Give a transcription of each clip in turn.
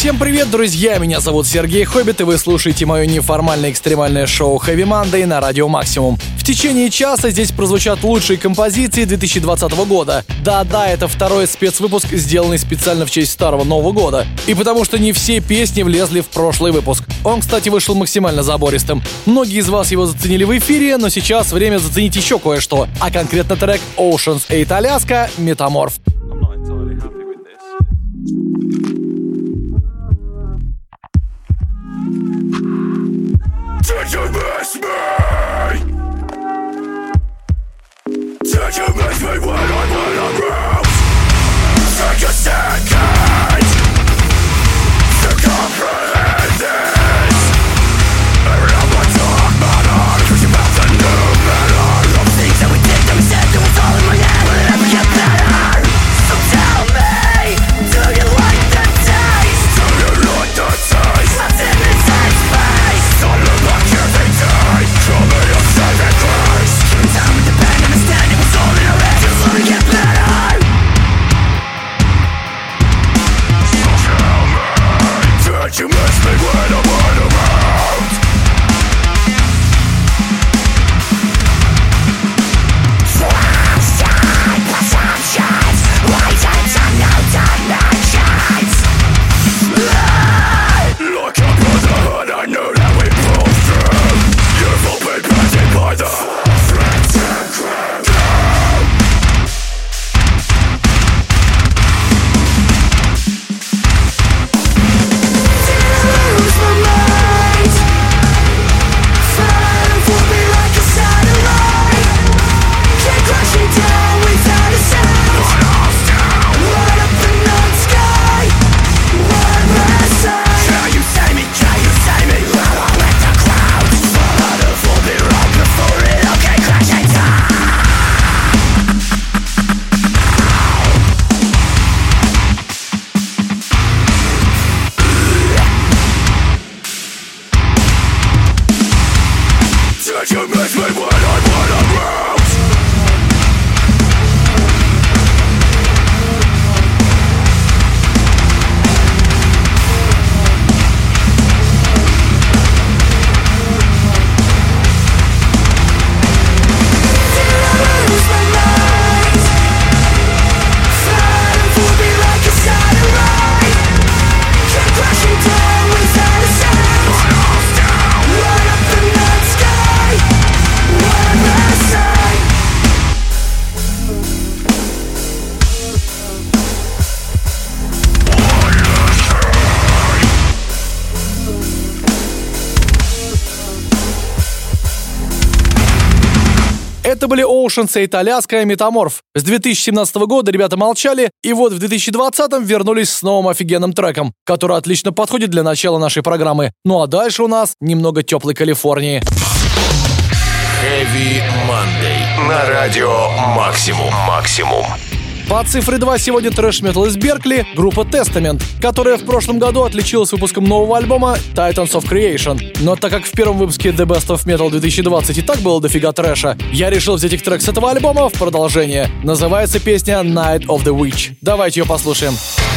Всем привет, друзья! Меня зовут Сергей Хоббит, и вы слушаете мое неформальное экстремальное шоу Heavy Monday на Радио Максимум. В течение часа здесь прозвучат лучшие композиции 2020 года. Да-да, это второй спецвыпуск, сделанный специально в честь Старого Нового года. И потому что не все песни влезли в прошлый выпуск. Он, кстати, вышел максимально забористым. Многие из вас его заценили в эфире, но сейчас время заценить еще кое-что. А конкретно трек Oceans 8 Alaska «Метаморф». Did you miss me? Did you miss me when I went around? Take a second Это были Oceans 8 Alaska и Метаморф. С 2017 года ребята молчали, и вот в 2020 вернулись с новым офигенным треком, который отлично подходит для начала нашей программы. Ну а дальше у нас немного теплой Калифорнии. Heavy Monday. На радио «Максимум». «Максимум». По цифре 2 сегодня трэш-метал из Беркли, группа Testament, которая в прошлом году отличилась выпуском нового альбома Titans of Creation. Но так как в первом выпуске The Best of Metal 2020 и так было дофига трэша, я решил взять их трек с этого альбома в продолжение. Называется песня Night of the Witch. Давайте ее послушаем. Living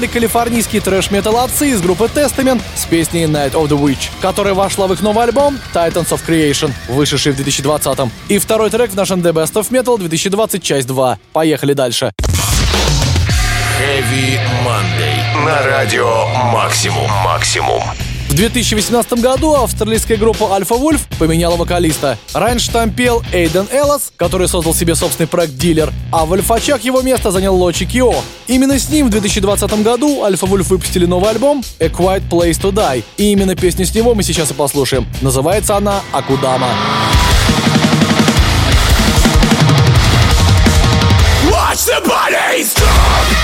Были калифорнийские трэш-метал отцы из группы Testament с песней Night of the Witch, которая вошла в их новый альбом Titans of Creation, вышедший в 2020 -м. И второй трек в нашем The Best of Metal 2020, часть 2. Поехали дальше. Heavy Monday. На радио Максимум. Максимум. В 2018 году австралийская группа Alpha Wolf поменяла вокалиста. Раньше там пел Эйден Эллас, который создал себе собственный проект «Дилер», а в альфачах его место занял Лочи Кио. Именно с ним в 2020 году Alpha Wolf выпустили новый альбом «A Quiet Place to Die», и именно песню с него мы сейчас и послушаем. Называется она «Акудама». Watch the drop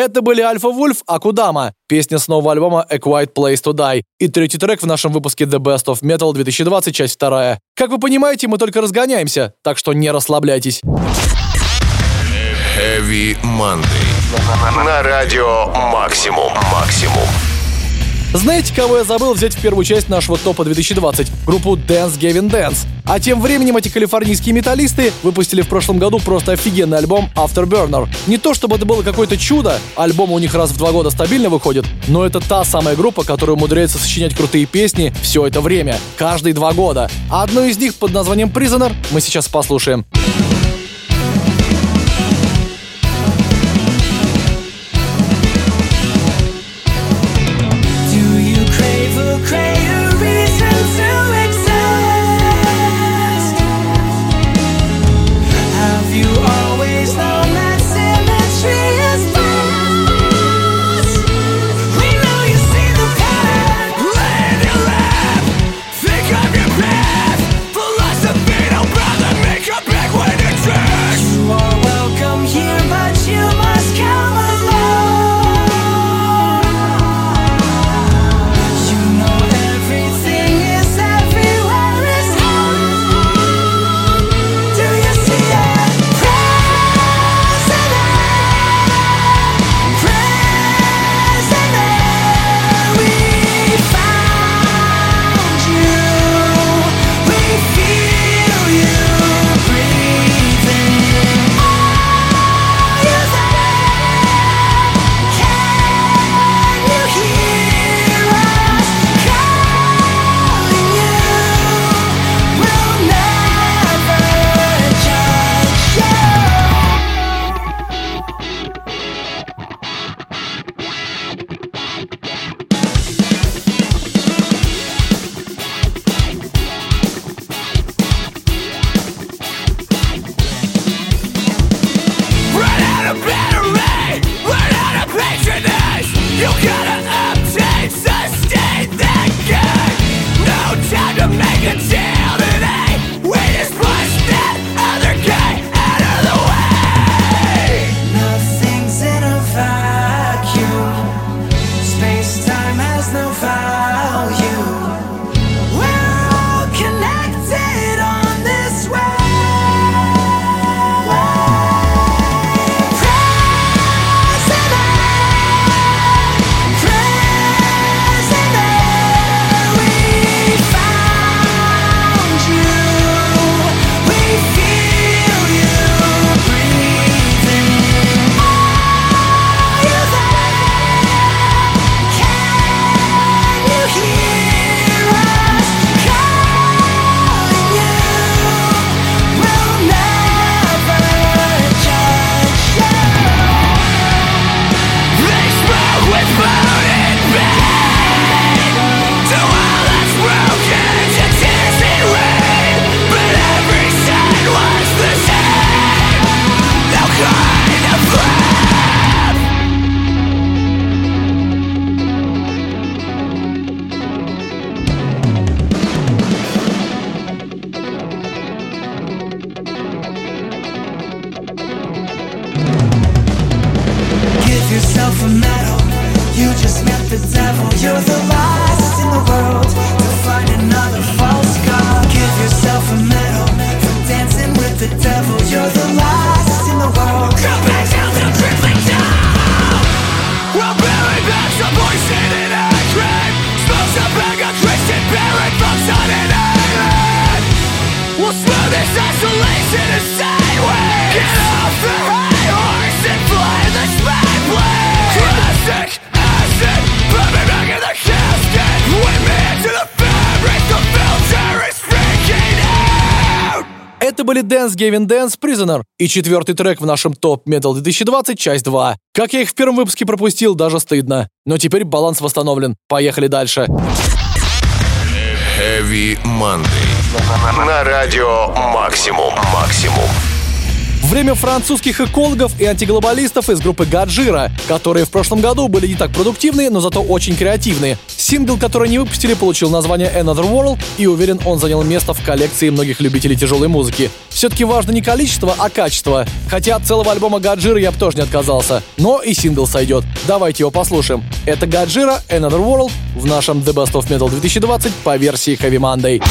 Это были Альфа Вульф, Акудама, песня с нового альбома A Quiet Place to Die и третий трек в нашем выпуске The Best of Metal 2020, часть вторая. Как вы понимаете, мы только разгоняемся, так что не расслабляйтесь. Heavy Monday. На радио Максимум. Максимум. Знаете, кого я забыл взять в первую часть нашего топа 2020? Группу Dance Gavin Dance. А тем временем эти калифорнийские металлисты выпустили в прошлом году просто офигенный альбом Afterburner. Не то чтобы это было какое-то чудо, альбом у них раз в два года стабильно выходит, но это та самая группа, которая умудряется сочинять крутые песни все это время, каждые два года. А одну из них под названием Prisoner мы сейчас послушаем. Gavin Dance Prisoner и четвертый трек в нашем топ Metal 2020, часть 2. Как я их в первом выпуске пропустил, даже стыдно. Но теперь баланс восстановлен. Поехали дальше. Heavy Monday. На радио Максимум. Максимум. Время французских экологов и антиглобалистов из группы Гаджира, которые в прошлом году были не так продуктивные, но зато очень креативные. Сингл, который они выпустили, получил название Another World, и уверен, он занял место в коллекции многих любителей тяжелой музыки. Все-таки важно не количество, а качество. Хотя от целого альбома Гаджира я бы тоже не отказался. Но и сингл сойдет. Давайте его послушаем. Это Гаджира, Another World в нашем The Best of Metal 2020 по версии Heavy Monday.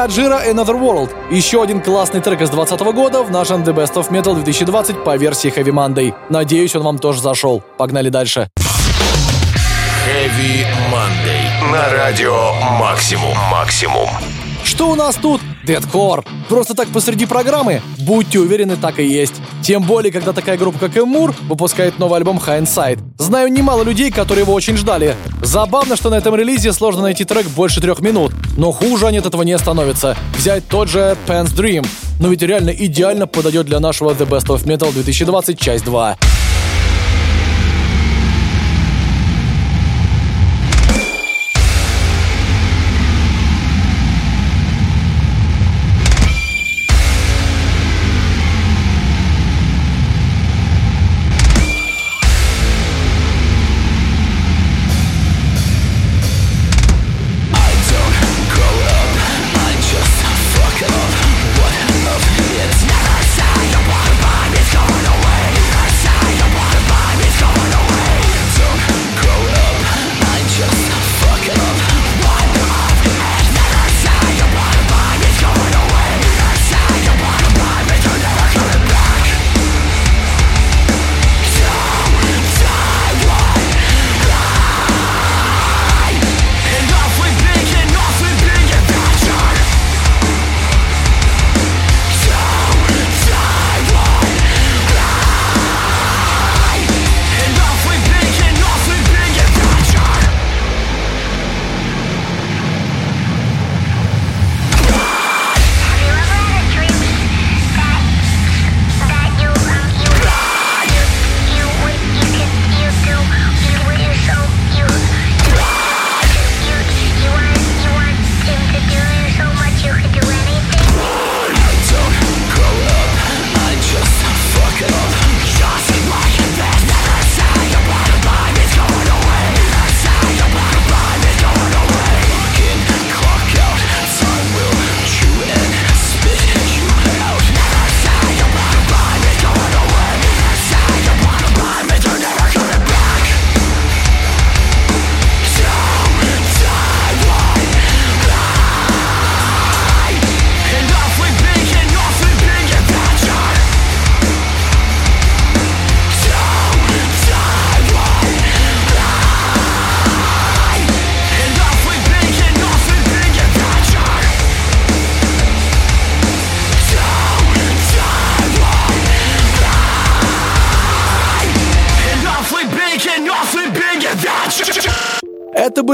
Гаджира Another World. Еще один классный трек из 2020 года в нашем The Best of Metal 2020 по версии Heavy Monday. Надеюсь, он вам тоже зашел. Погнали дальше. Heavy Monday. На радио Максимум. Максимум. Что у нас тут? Дедкор. Просто так посреди программы? Будьте уверены, так и есть. Тем более, когда такая группа, как Эмур, выпускает новый альбом Hindsight. Знаю немало людей, которые его очень ждали. Забавно, что на этом релизе сложно найти трек больше трех минут. Но хуже они от этого не становятся. Взять тот же Pan's Dream. Но ведь реально идеально подойдет для нашего The Best of Metal 2020 часть 2.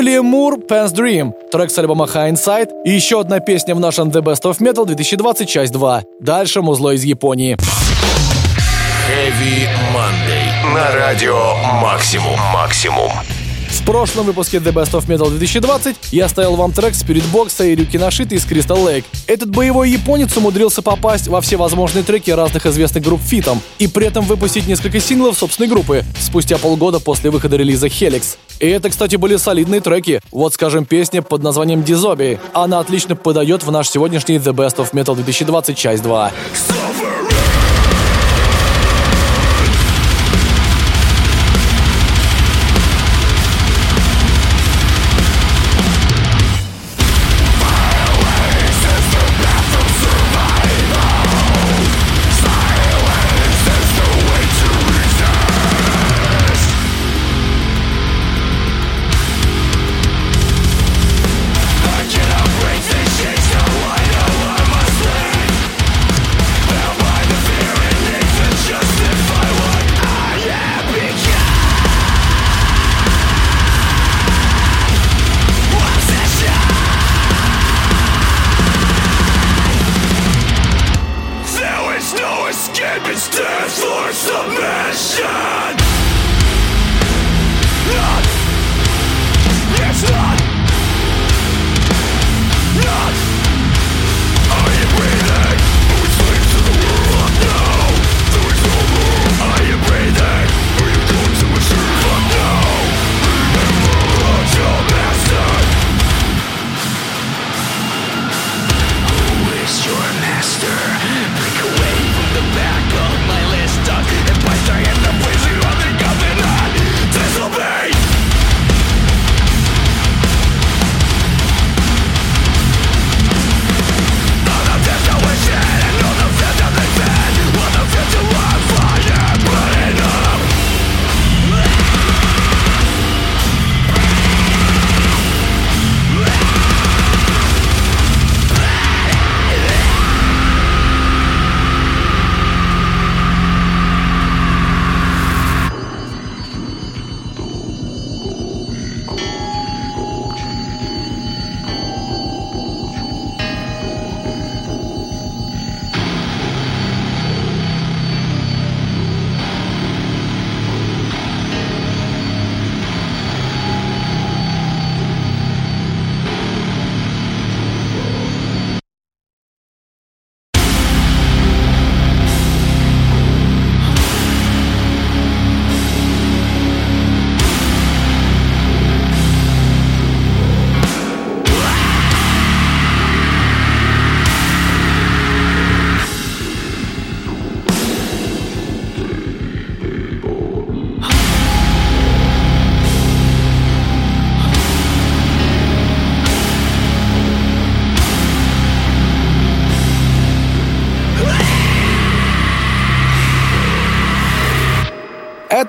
Были Мур, Pants Dream, трек с альбома Hindsight и еще одна песня в нашем The Best of Metal 2020, часть 2. Дальше музло из Японии. Heavy Monday. На радио Максимум. Максимум. Прошлом выпуске The Best of Metal 2020 я ставил вам трек Spirit Box и Рюки Нашиты из Crystal Lake. Этот боевой японец умудрился попасть во все возможные треки разных известных групп фитом и при этом выпустить несколько синглов собственной группы спустя полгода после выхода релиза Helix. И это, кстати, были солидные треки. Вот, скажем, песня под названием Dizobi. Она отлично подойдет в наш сегодняшний The Best of Metal 2020 часть 2.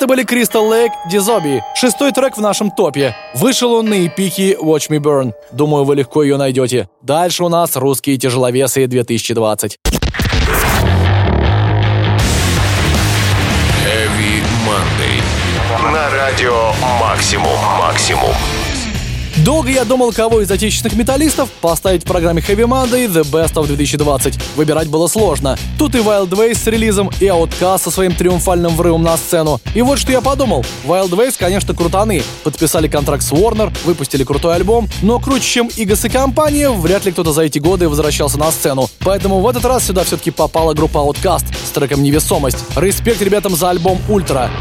Были Crystal Lake, Дизоби, шестой трек в нашем топе. Вышел он на эпике Watch Me Burn. Думаю, вы легко ее найдете. Дальше у нас русские тяжеловесы 2020. Heavy Monday. На радио Максимум. Максимум. Долго я думал, кого из отечественных металлистов поставить в программе Heavy Monday The Best of 2020. Выбирать было сложно. Тут и Wild Ways с релизом, и Outkast со своим триумфальным врывом на сцену. И вот что я подумал. Wild Ways, конечно, крутаны. Подписали контракт с Warner, выпустили крутой альбом, но круче, чем Игас и компания, вряд ли кто-то за эти годы возвращался на сцену. Поэтому в этот раз сюда все-таки попала группа Outkast с треком «Невесомость». Респект ребятам за альбом «Ультра».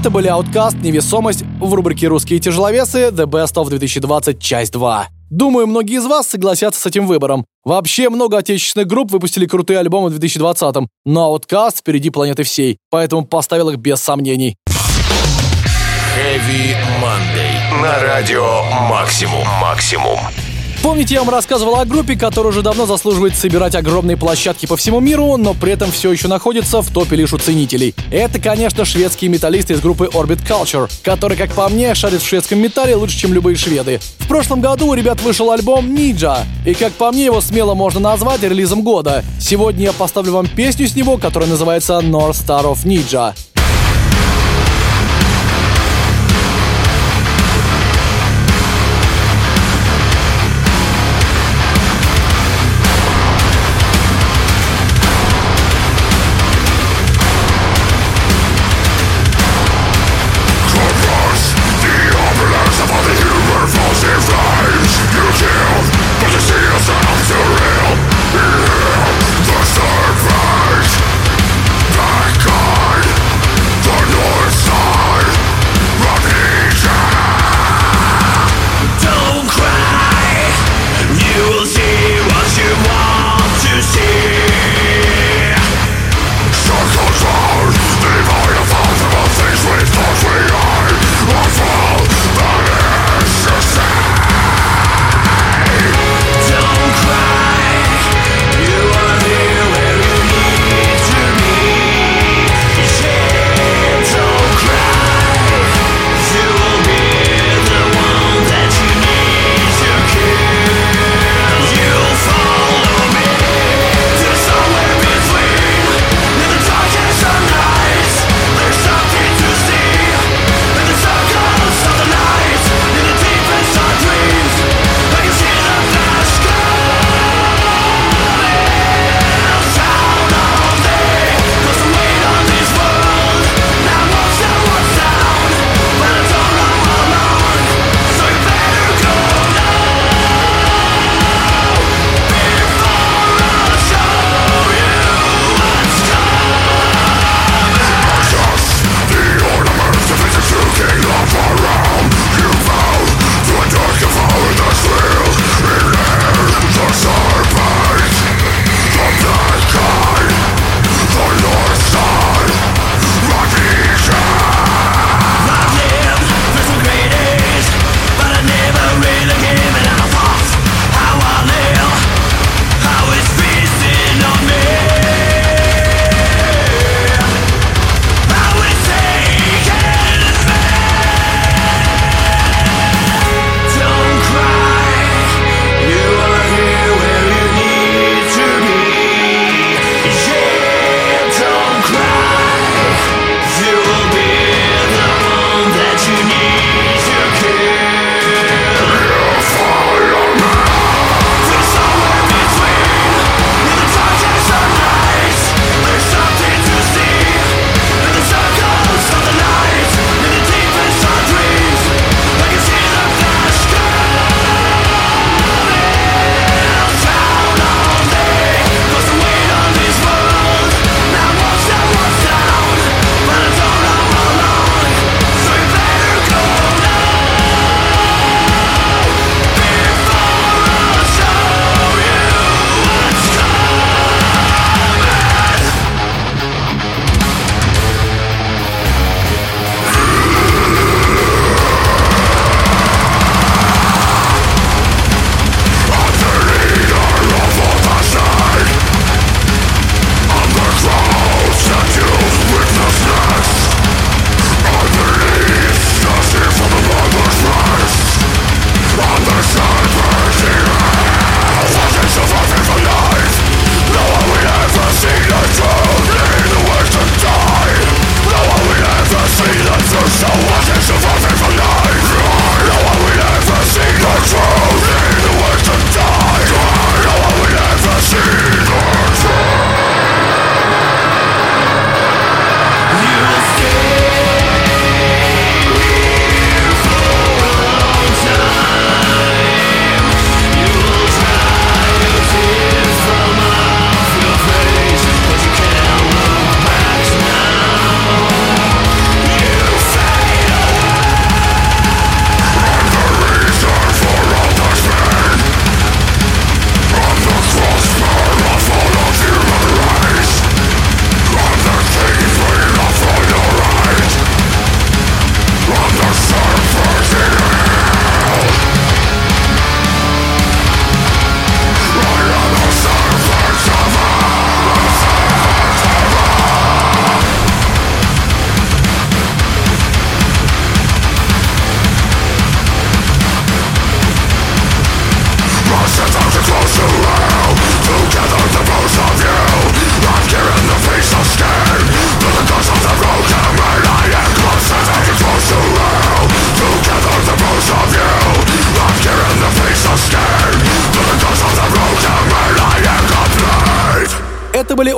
Это были Outcast, Невесомость в рубрике «Русские тяжеловесы» The Best of 2020, часть 2. Думаю, многие из вас согласятся с этим выбором. Вообще, много отечественных групп выпустили крутые альбомы в 2020-м, но Outcast впереди планеты всей, поэтому поставил их без сомнений. Heavy Monday. На радио Максимум. Максимум. Помните, я вам рассказывал о группе, которая уже давно заслуживает собирать огромные площадки по всему миру, но при этом все еще находится в топе лишь у ценителей. Это, конечно, шведские металлисты из группы Orbit Culture, которые, как по мне, шарят в шведском металле лучше, чем любые шведы. В прошлом году у ребят вышел альбом Ninja, и, как по мне, его смело можно назвать релизом года. Сегодня я поставлю вам песню с него, которая называется North Star of Ninja.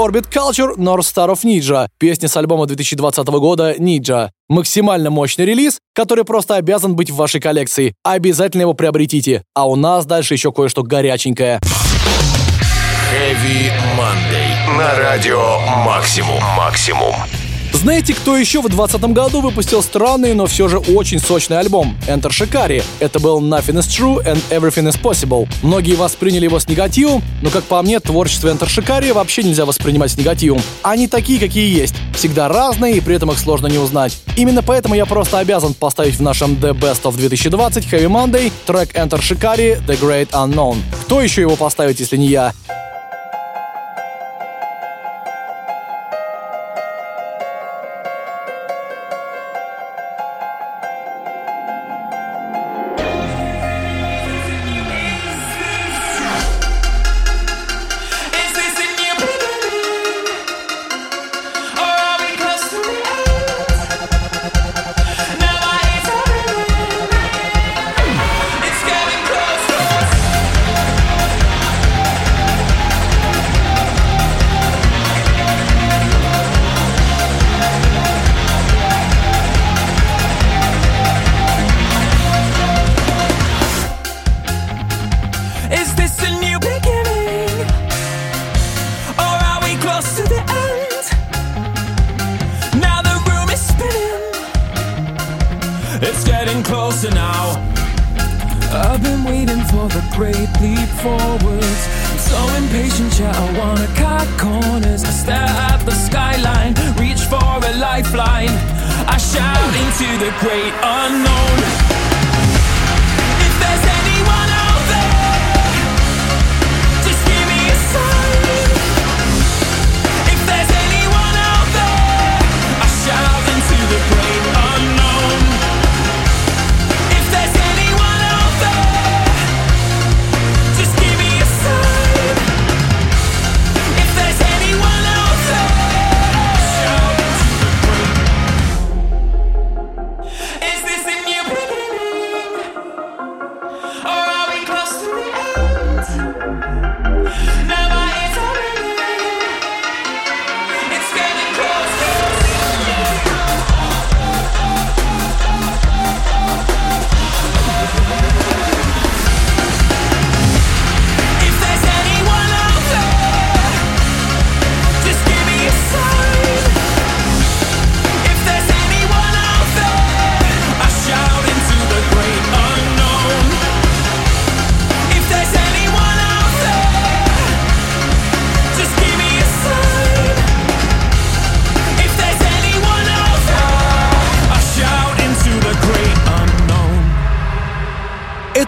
Orbit Culture, North Star of Ninja, песня с альбома 2020 года Ninja. Максимально мощный релиз, который просто обязан быть в вашей коллекции. Обязательно его приобретите. А у нас дальше еще кое-что горяченькое. Heavy Monday. На радио Максимум. Максимум. Знаете, кто еще в 2020 году выпустил странный, но все же очень сочный альбом? Enter Shikari. Это был Nothing is True and Everything is Possible. Многие восприняли его с негативом, но, как по мне, творчество Enter Shikari вообще нельзя воспринимать с негативом. Они такие, какие есть. Всегда разные, и при этом их сложно не узнать. Именно поэтому я просто обязан поставить в нашем The Best of 2020 Heavy Monday трек Enter Shikari The Great Unknown. Кто еще его поставит, если не я?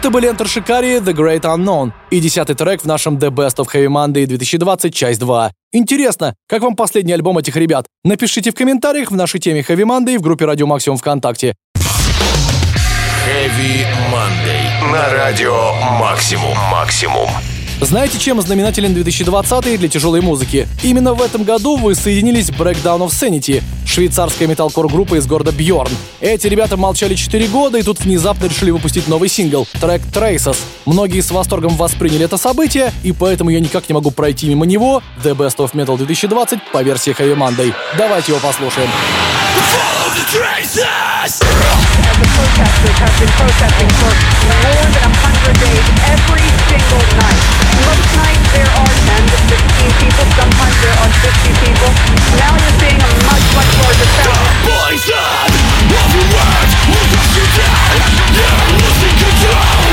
Это были Enter Shikari, The Great Unknown и десятый трек в нашем The Best of Heavy Monday 2020, часть 2. Интересно, как вам последний альбом этих ребят? Напишите в комментариях в нашей теме Heavy Monday в группе Радио Максимум ВКонтакте. Heavy Monday. На радио Максимум. Максимум. Знаете, чем знаменателен 2020 для тяжелой музыки? Именно в этом году вы соединились Breakdown of Sanity, швейцарская металкор-группа из города Бьорн. Эти ребята молчали 4 года и тут внезапно решили выпустить новый сингл, трек Traces. Многие с восторгом восприняли это событие, и поэтому я никак не могу пройти мимо него, The Best of Metal 2020 по версии Heavy Monday. Давайте его послушаем. As the protesters have been protesting for more than 100 days every single night. Most nights there are 10 to 15 people, sometimes there are 50 people. Now you're seeing a much, much larger crowd. Poison! Every word will cut you down You're losing control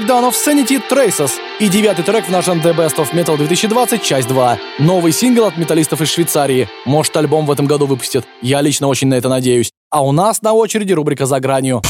Down of Sanity Traces и девятый трек в нашем The Best of Metal 2020, часть 2. Новый сингл от металлистов из Швейцарии. Может, альбом в этом году выпустят. Я лично очень на это надеюсь. А у нас на очереди рубрика «За гранью».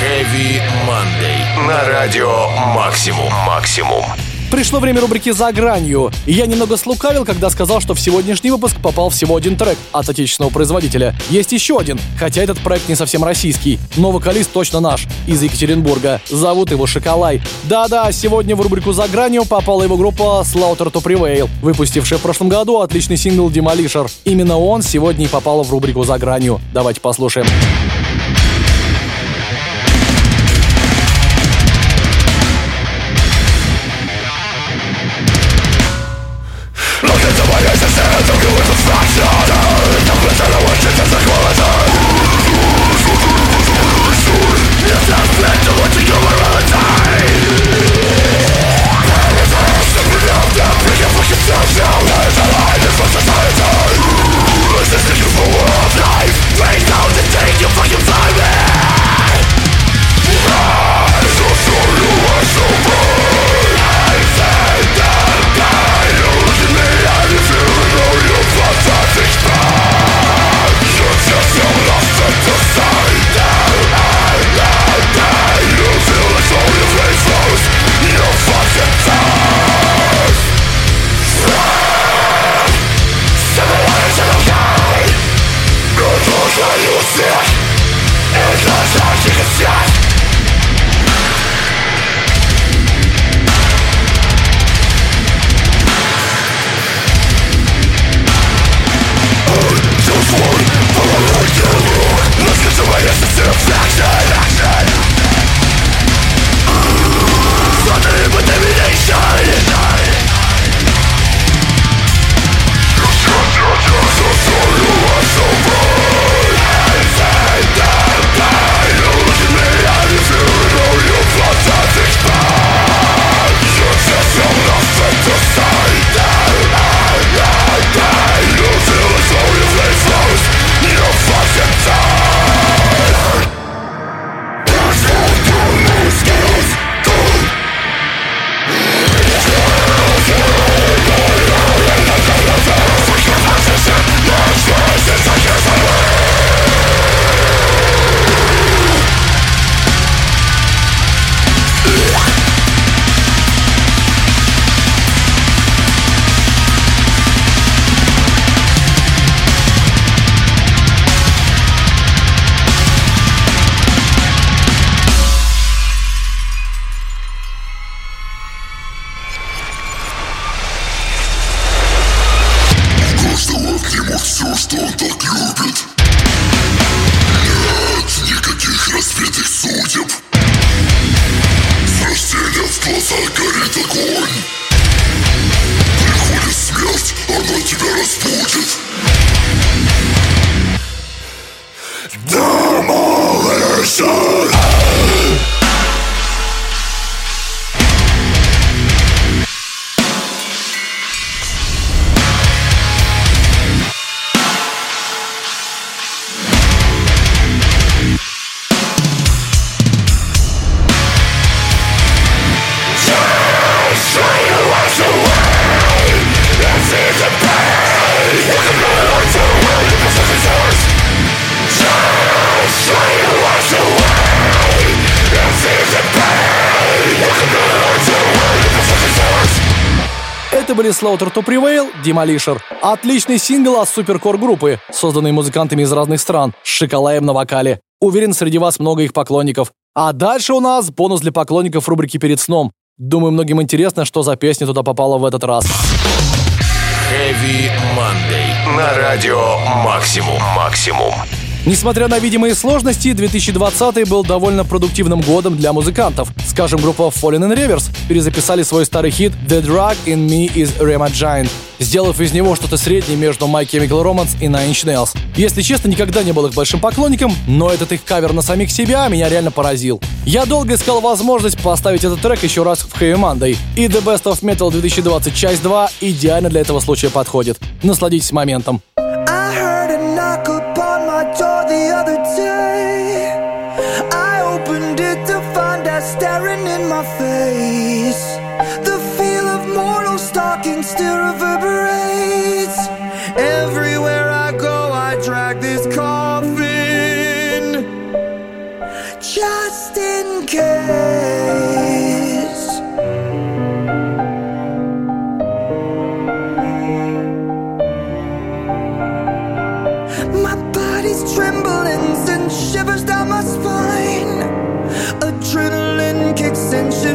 Heavy Monday. На радио Максимум. Максимум. Пришло время рубрики «За гранью». Я немного слукавил, когда сказал, что в сегодняшний выпуск попал всего один трек от отечественного производителя. Есть еще один, хотя этот проект не совсем российский, но вокалист точно наш, из Екатеринбурга. Зовут его Шоколай. Да-да, сегодня в рубрику «За гранью» попала его группа Slaughter to Prevail, выпустившая в прошлом году отличный сингл «Demolishер». Именно он сегодня и попал в рубрику «За гранью». Давайте послушаем. Были Slaughter to Prevail, Demolishер. Отличный сингл от суперкор группы, созданный музыкантами из разных стран, с Шоколаем на вокале. Уверен, среди вас много их поклонников. А дальше у нас бонус для поклонников рубрики «Перед сном». Думаю, многим интересно, что за песня туда попала в этот раз. Heavy Monday. На радио «Максимум». «Максимум». Несмотря на видимые сложности, 2020 был довольно продуктивным годом для музыкантов. Скажем, группа Fallen in Reverse перезаписали свой старый хит «The Drug in Me is Rema Giant», сделав из него что-то среднее между My Chemical Romance и Nine Inch Nails. Если честно, никогда не был их большим поклонником, но этот их кавер на самих себя меня реально поразил. Я долго искал возможность поставить этот трек еще раз в Heavy Monday, и The Best of Metal 2020 часть 2 идеально для этого случая подходит. Насладитесь моментом. the other day. I opened it to find that staring in my face. The feel of mortal stalking still. Tremblings and shivers down my spine. Adrenaline kicks and.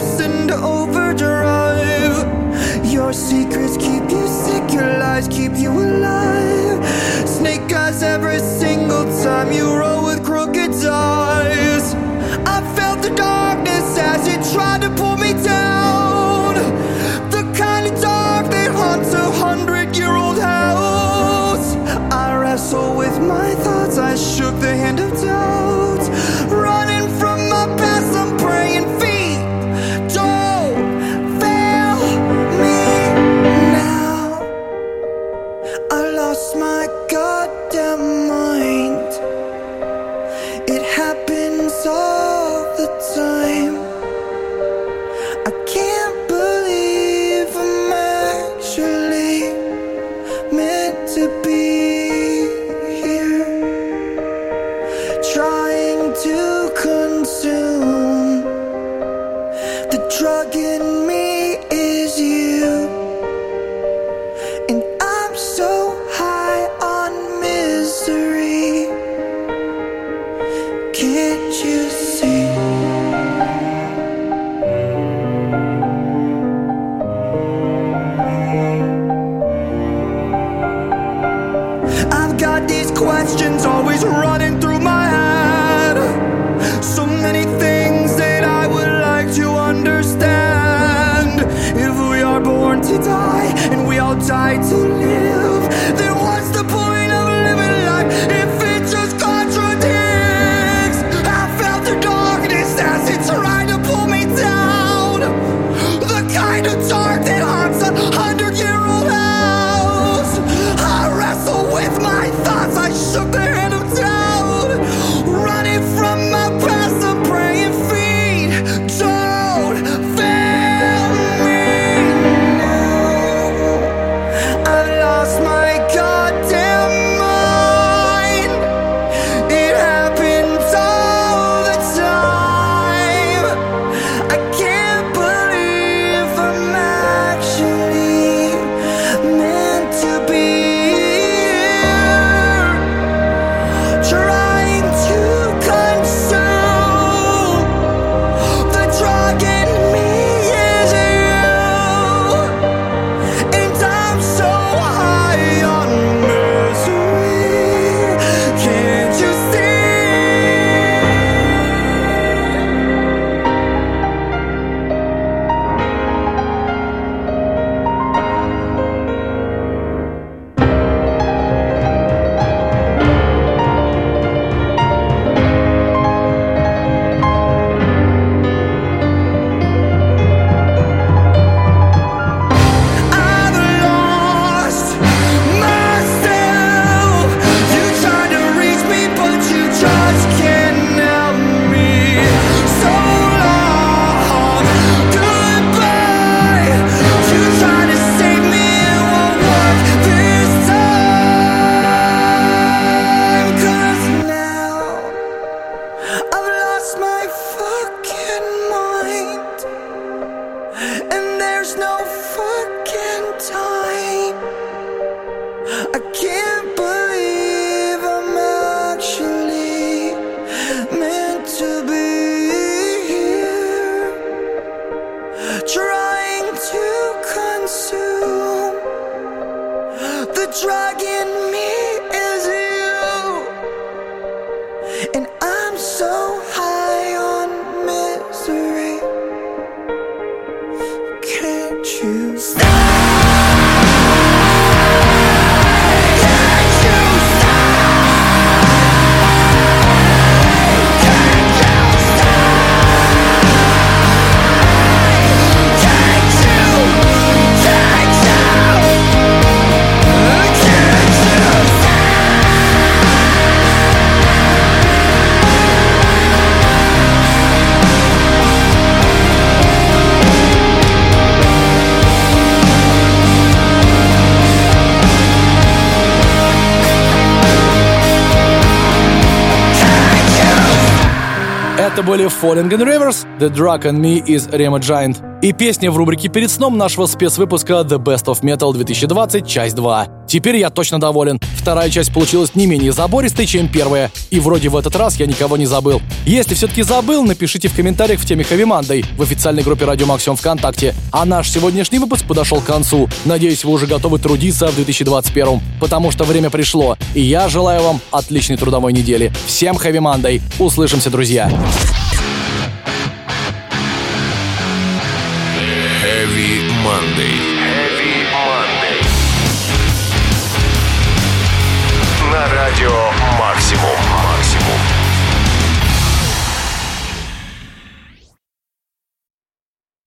были Falling in Rivers, The Drug and Me из Rema Giant и песня в рубрике «Перед сном» нашего спецвыпуска The Best of Metal 2020, часть 2. Теперь я точно доволен вторая часть получилась не менее забористой, чем первая. И вроде в этот раз я никого не забыл. Если все-таки забыл, напишите в комментариях в теме Хэви Мандой в официальной группе Радио Максимум ВКонтакте. А наш сегодняшний выпуск подошел к концу. Надеюсь, вы уже готовы трудиться в 2021, потому что время пришло. И я желаю вам отличной трудовой недели. Всем Хэви Мандой. Услышимся, друзья.